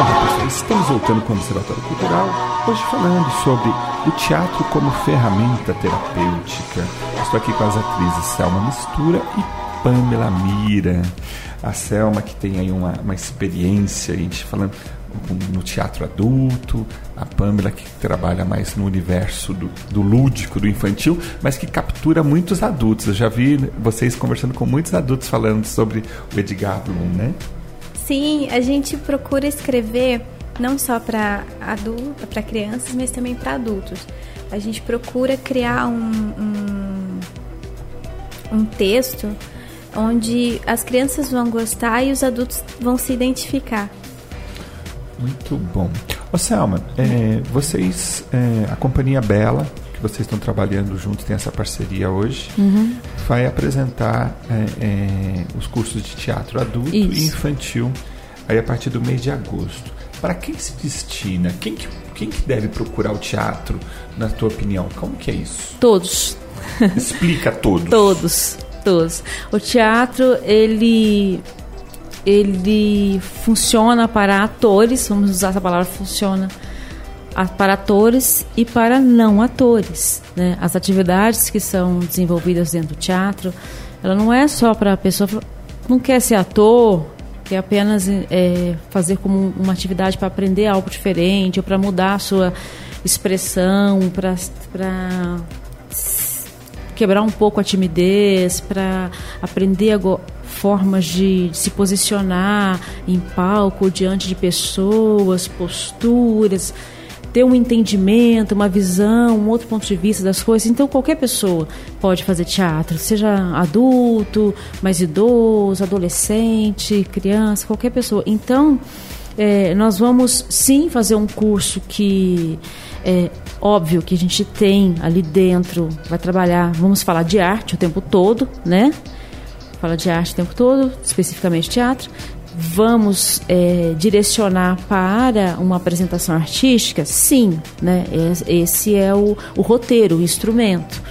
Olá, Estamos voltando com o Observatório Cultural, hoje falando sobre o teatro como ferramenta terapêutica. Estou aqui com as atrizes Selma Mistura e Pamela Mira. A Selma, que tem aí uma, uma experiência, a gente falando no teatro adulto, a Pamela que trabalha mais no universo do, do, lúdico, do infantil, mas que captura muitos adultos. Eu já vi vocês conversando com muitos adultos falando sobre o Edgar Bloom, né? Sim, a gente procura escrever não só para adultos, para crianças, mas também para adultos. A gente procura criar um, um, um texto onde as crianças vão gostar e os adultos vão se identificar. Muito bom. Ô Selma, é, vocês, é, a Companhia Bela, que vocês estão trabalhando juntos, tem essa parceria hoje, uhum. vai apresentar é, é os cursos de teatro adulto Isso. e infantil aí a partir do mês de agosto. Para quem se destina? Quem que, quem que deve procurar o teatro, na tua opinião? Como que é isso? Todos. Explica todos. todos, todos. O teatro, ele ele funciona para atores, vamos usar essa palavra funciona para atores e para não atores. Né? As atividades que são desenvolvidas dentro do teatro, ela não é só para a pessoa não quer ser ator, quer apenas é, fazer como uma atividade para aprender algo diferente ou para mudar a sua expressão, para quebrar um pouco a timidez, para aprender formas de se posicionar em palco diante de pessoas, posturas, ter um entendimento, uma visão, um outro ponto de vista das coisas. Então qualquer pessoa pode fazer teatro, seja adulto, mais idoso, adolescente, criança, qualquer pessoa. Então é, nós vamos sim fazer um curso que é óbvio que a gente tem ali dentro, vai trabalhar, vamos falar de arte o tempo todo, né? fala de arte o tempo todo, especificamente teatro. vamos é, direcionar para uma apresentação artística? Sim, né? Esse é o, o roteiro, o instrumento.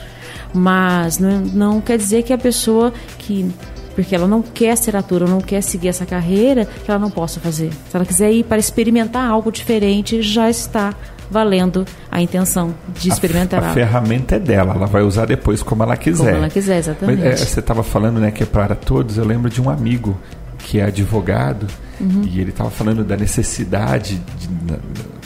Mas não, não quer dizer que a pessoa que porque ela não quer ser atora, não quer seguir essa carreira, que ela não possa fazer. Se ela quiser ir para experimentar algo diferente, já está valendo a intenção de experimentar a, a ferramenta é dela, ela vai usar depois como ela quiser. Como ela quiser, exatamente. Mas, é, você estava falando né, que é para todos, eu lembro de um amigo que é advogado uhum. e ele estava falando da necessidade de,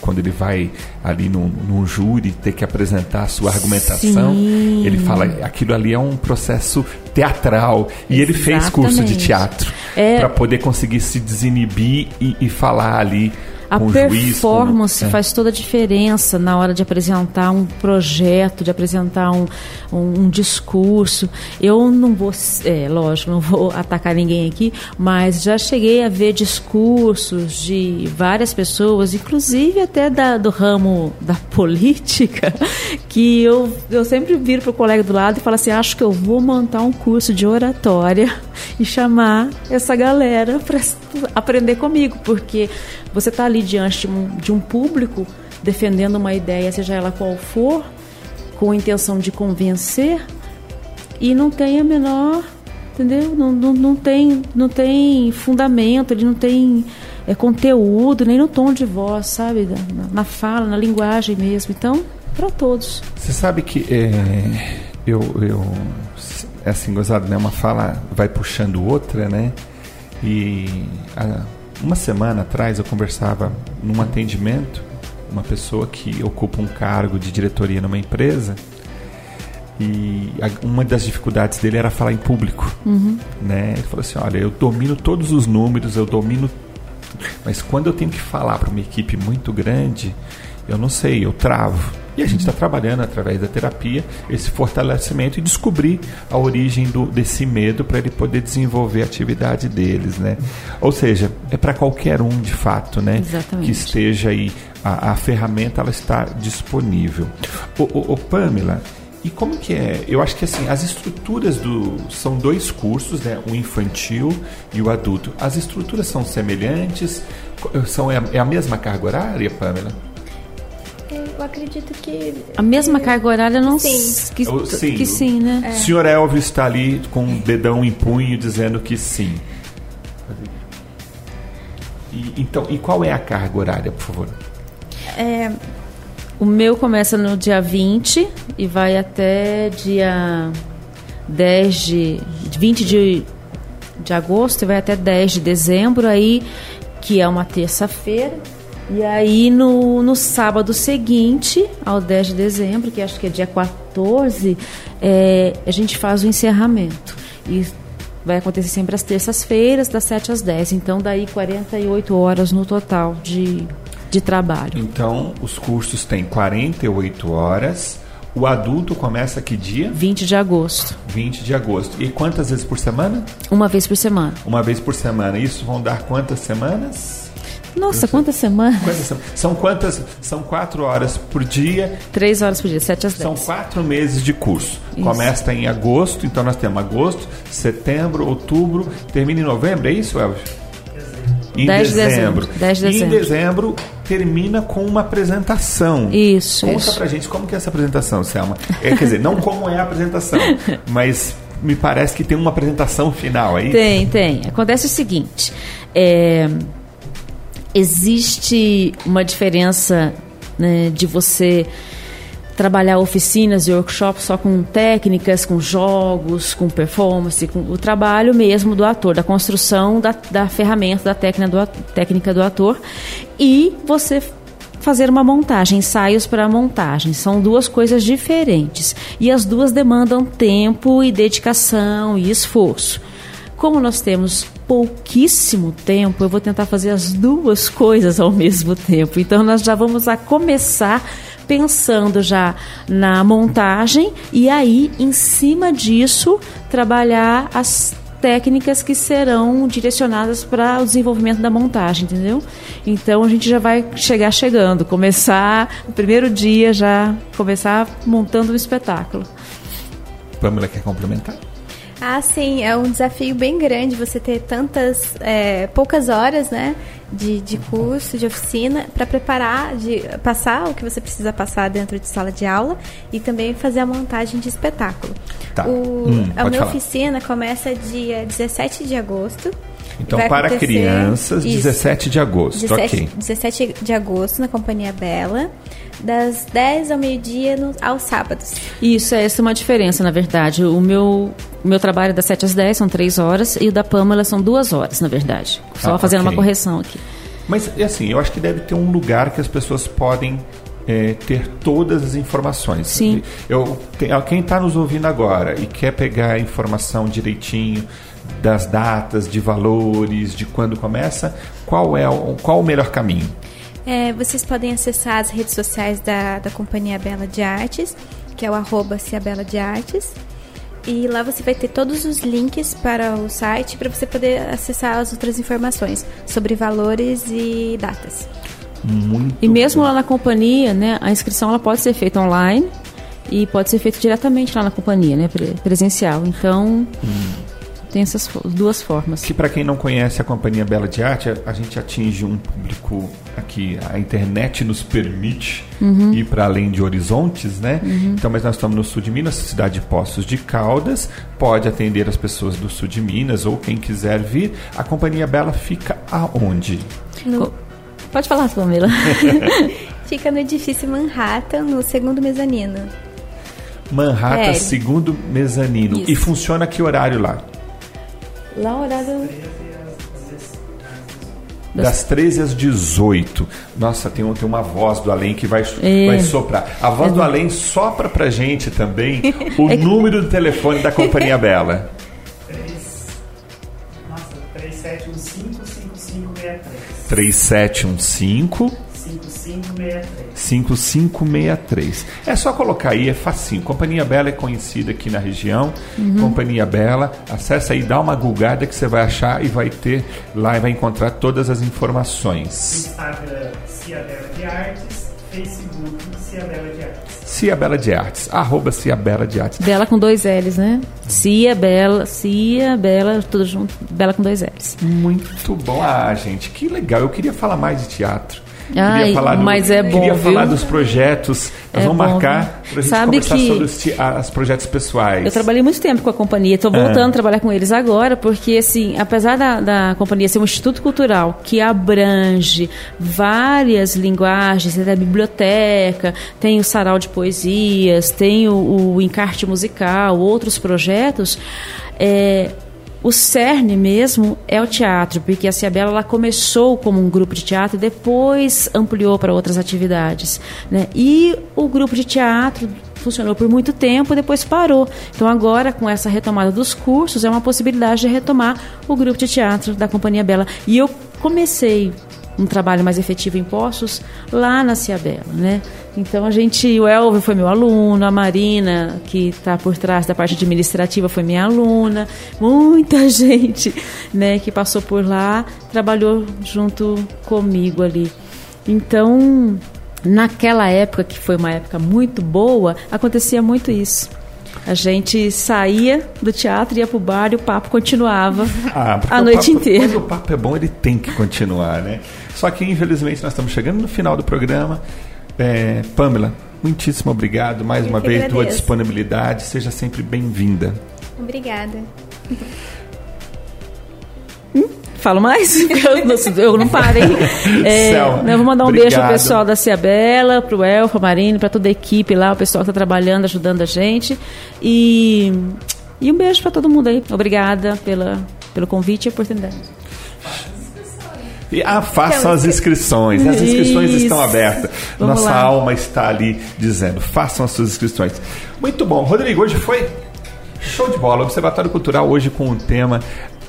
quando ele vai ali num, num, júri ter que apresentar a sua argumentação, Sim. ele fala aquilo ali é um processo teatral e Exatamente. ele fez curso de teatro é... para poder conseguir se desinibir e, e falar ali a performance juiz, faz toda a diferença na hora de apresentar um projeto, de apresentar um, um, um discurso. Eu não vou, é, lógico, não vou [laughs] atacar ninguém aqui, mas já cheguei a ver discursos de várias pessoas, inclusive até da, do ramo da [laughs] política, que eu, eu sempre viro para o colega do lado e falo assim: acho que eu vou montar um curso de oratória e chamar essa galera para aprender comigo, porque você está ali diante de um, de um público defendendo uma ideia, seja ela qual for, com a intenção de convencer, e não tem a menor, entendeu? Não, não, não, tem, não tem fundamento, ele não tem é, conteúdo, nem no tom de voz, sabe? Na, na fala, na linguagem mesmo. Então, para todos. Você sabe que é, eu, eu é assim, gozado, né? Uma fala vai puxando outra, né? E a, uma semana atrás eu conversava num atendimento, uma pessoa que ocupa um cargo de diretoria numa empresa e uma das dificuldades dele era falar em público, uhum. né? Ele falou assim, olha, eu domino todos os números, eu domino, mas quando eu tenho que falar para uma equipe muito grande, eu não sei, eu travo. E a gente está trabalhando através da terapia esse fortalecimento e descobrir a origem do, desse medo para ele poder desenvolver a atividade deles, né? Ou seja, é para qualquer um de fato, né? Exatamente. Que esteja aí a, a ferramenta ela está disponível. O, o, o Pamela, e como que é? Eu acho que assim, as estruturas do. São dois cursos, né? O infantil e o adulto. As estruturas são semelhantes? São, é, a é mesma carga horária, Pamela? Eu acredito que. A mesma carga horária não sim. Que, Eu, sim. que sim, né? É. Senhor Elvis está ali com o dedão em punho dizendo que sim. E, então, e qual é a carga horária, por favor? É, o meu começa no dia 20 e vai até dia 10 de. 20 de, de agosto e vai até 10 de dezembro, aí, que é uma terça-feira. E aí no, no sábado seguinte, ao 10 de dezembro, que acho que é dia 14, é, a gente faz o encerramento. E vai acontecer sempre às terças-feiras, das 7 às 10. Então, daí 48 horas no total de, de trabalho. Então, os cursos têm 48 horas. O adulto começa que dia? 20 de agosto. 20 de agosto. E quantas vezes por semana? Uma vez por semana. Uma vez por semana. Isso vão dar quantas semanas? Nossa, quantas semanas? Quantas, são quantas? São quatro horas por dia. Três horas por dia, sete às dez. São quatro meses de curso. Isso. Começa em agosto, então nós temos agosto, setembro, outubro, termina em novembro, é isso, Elvis? Em 10 de dezembro. 10 de E em dezembro. dezembro termina com uma apresentação. Isso, Conta isso. pra gente como que é essa apresentação, Selma. É, quer dizer, não [laughs] como é a apresentação, mas me parece que tem uma apresentação final aí. Tem, tem. Acontece o seguinte: é, existe uma diferença né, de você trabalhar oficinas e workshops só com técnicas, com jogos, com performance, com o trabalho mesmo do ator, da construção da, da ferramenta, da técnica do, técnica do ator, e você fazer uma montagem, ensaios para montagem. São duas coisas diferentes. E as duas demandam tempo e dedicação e esforço. Como nós temos pouquíssimo tempo, eu vou tentar fazer as duas [laughs] coisas ao mesmo tempo. Então nós já vamos a começar pensando já na montagem e aí em cima disso trabalhar as técnicas que serão direcionadas para o desenvolvimento da montagem, entendeu? Então a gente já vai chegar chegando, começar o primeiro dia já começar montando um espetáculo. Pamela quer complementar? Ah, sim, é um desafio bem grande você ter tantas, é, poucas horas, né, de, de curso, de oficina, para preparar, de passar o que você precisa passar dentro de sala de aula e também fazer a montagem de espetáculo. Tá. O, Hum, a minha falar. oficina começa dia 17 de agosto. Então, Vai para crianças, Isso. 17 de agosto. 17, Ok. 17 de agosto na Companhia Bela, das 10 ao meio-dia aos sábados. Isso, é essa é uma diferença, na verdade. O meu, o meu trabalho é das 7 às 10, são 3 horas, e o da Pamela são 2 horas, na verdade. Só Ah, fazendo ok. uma correção aqui. Mas, assim, eu acho que deve ter um lugar que as pessoas podem é, ter todas as informações. Sim. Eu, quem está nos ouvindo agora e quer pegar a informação direitinho das datas, de valores, de quando começa, qual é o, qual o melhor caminho? É, vocês podem acessar as redes sociais da, da Companhia Bela de Artes, que é o arroba Ciabela de Artes. E lá você vai ter todos os links para o site para você poder acessar as outras informações sobre valores e datas. Muito E mesmo bom. lá na companhia, né, a inscrição ela pode ser feita online e pode ser feita diretamente lá na companhia, né, pre- presencial. Então, tem essas duas formas. Que para quem não conhece a Companhia Bela de Arte, a, a gente atinge um público aqui, a internet nos permite ir para além de horizontes, né? Então, mas nós estamos no sul de Minas, cidade de Poços de Caldas, pode atender as pessoas do sul de Minas ou quem quiser vir. A Companhia Bela fica aonde? No- Pode falar, Pamela. [laughs] fica no edifício Manhattan, no segundo mezanino. Manhattan, É. segundo mezanino. Isso. E funciona que horário lá? Lá o horário... Das 13 às 18. Nossa, tem, tem uma voz do além que vai, É. vai soprar. A voz do além sopra pra gente também [laughs] o É número do telefone da Companhia [laughs] Bela. 3, nossa, 3715-5563. 3715 5563. 5563. É só colocar aí, é facinho. Companhia Bela é conhecida aqui na região. Companhia Bela, acessa aí, dá uma gulgada que você vai achar e vai ter lá e vai encontrar todas as informações. Instagram Ciabela de Artes, Facebook Ciabela de Artes. Cia Bela de Artes, arroba Cia Bela de Artes. Bela com dois L's, né? Cia, Bela, Cia, Bela, tudo junto. Bela com dois L's. Muito bom. Ah, gente, que legal. Eu queria falar mais de teatro. Ai, queria falar do- mas é bom, Queria falar viu? dos projetos. Nós É vamos bom, marcar para a gente Sabe conversar que- sobre os, os projetos pessoais. Eu trabalhei muito tempo com a companhia, estou voltando Ah. a trabalhar com eles agora, porque assim, apesar da, da companhia ser um instituto cultural que abrange várias linguagens, tem a biblioteca, tem o sarau de poesias, tem o, o encarte musical, outros projetos, é, o cerne mesmo é o teatro, porque a Ciabela ela começou como um grupo de teatro e depois ampliou para outras atividades. Né? E o grupo de teatro funcionou por muito tempo, depois parou. Então agora, com essa retomada dos cursos, é uma possibilidade de retomar o grupo de teatro da Companhia Bela. E eu comecei um trabalho mais efetivo em Poços lá na Ciabela, né? Então a gente, o Elvio foi meu aluno, a Marina, que está por trás da parte administrativa, foi minha aluna, muita [laughs] gente, né, que passou por lá, trabalhou junto comigo ali. Então, naquela época, que foi uma época muito boa, acontecia muito isso. A gente saía do teatro, ia pro bar e o papo continuava Ah, a noite papo- inteira. Quando o papo é bom, ele tem que continuar, né? Só que, infelizmente, nós estamos chegando no final do programa. É, Pamela, muitíssimo obrigado mais Eu uma vez tua agradeço. disponibilidade. Seja sempre bem-vinda. Obrigada. Falo mais? [laughs] Eu não, eu não parei. É, né, eu vou mandar um beijo obrigado. pro pessoal da Ciabela, pro Elfa, Marine, para toda a equipe lá, o pessoal que está trabalhando, ajudando a gente. E, e um beijo para todo mundo aí. Obrigada pela, pelo convite e a oportunidade. E, ah, façam as inscrições. As inscrições Isso. estão abertas. Vamos Nossa lá. alma está ali dizendo: façam as suas inscrições. Muito bom. Rodrigo, hoje foi show de bola. Observatório Cultural hoje com o tema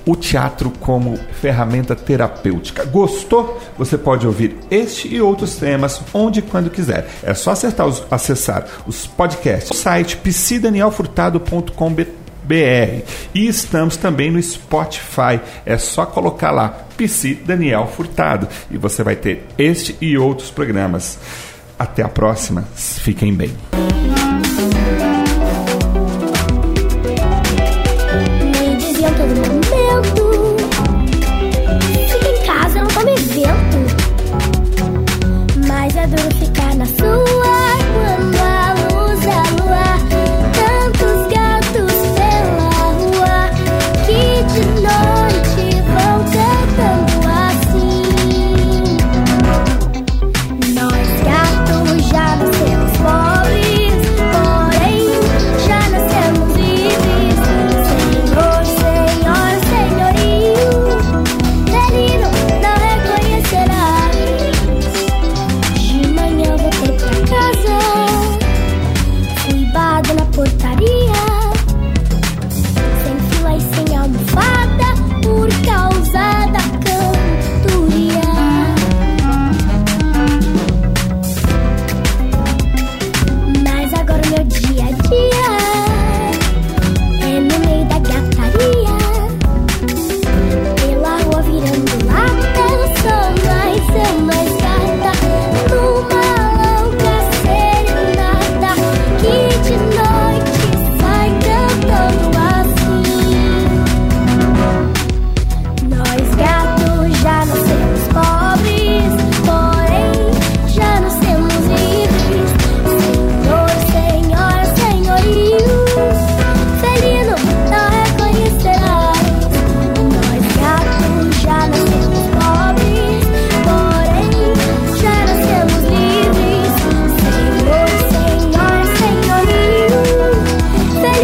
o teatro como ferramenta terapêutica. Gostou? Você pode ouvir este e outros temas onde e quando quiser. É só acertar os- acessar os podcasts. O site psidanielfurtado.com.br e estamos também no Spotify. É só colocar lá Psi Daniel Furtado e você vai ter este e outros programas. Até a próxima. Fiquem bem.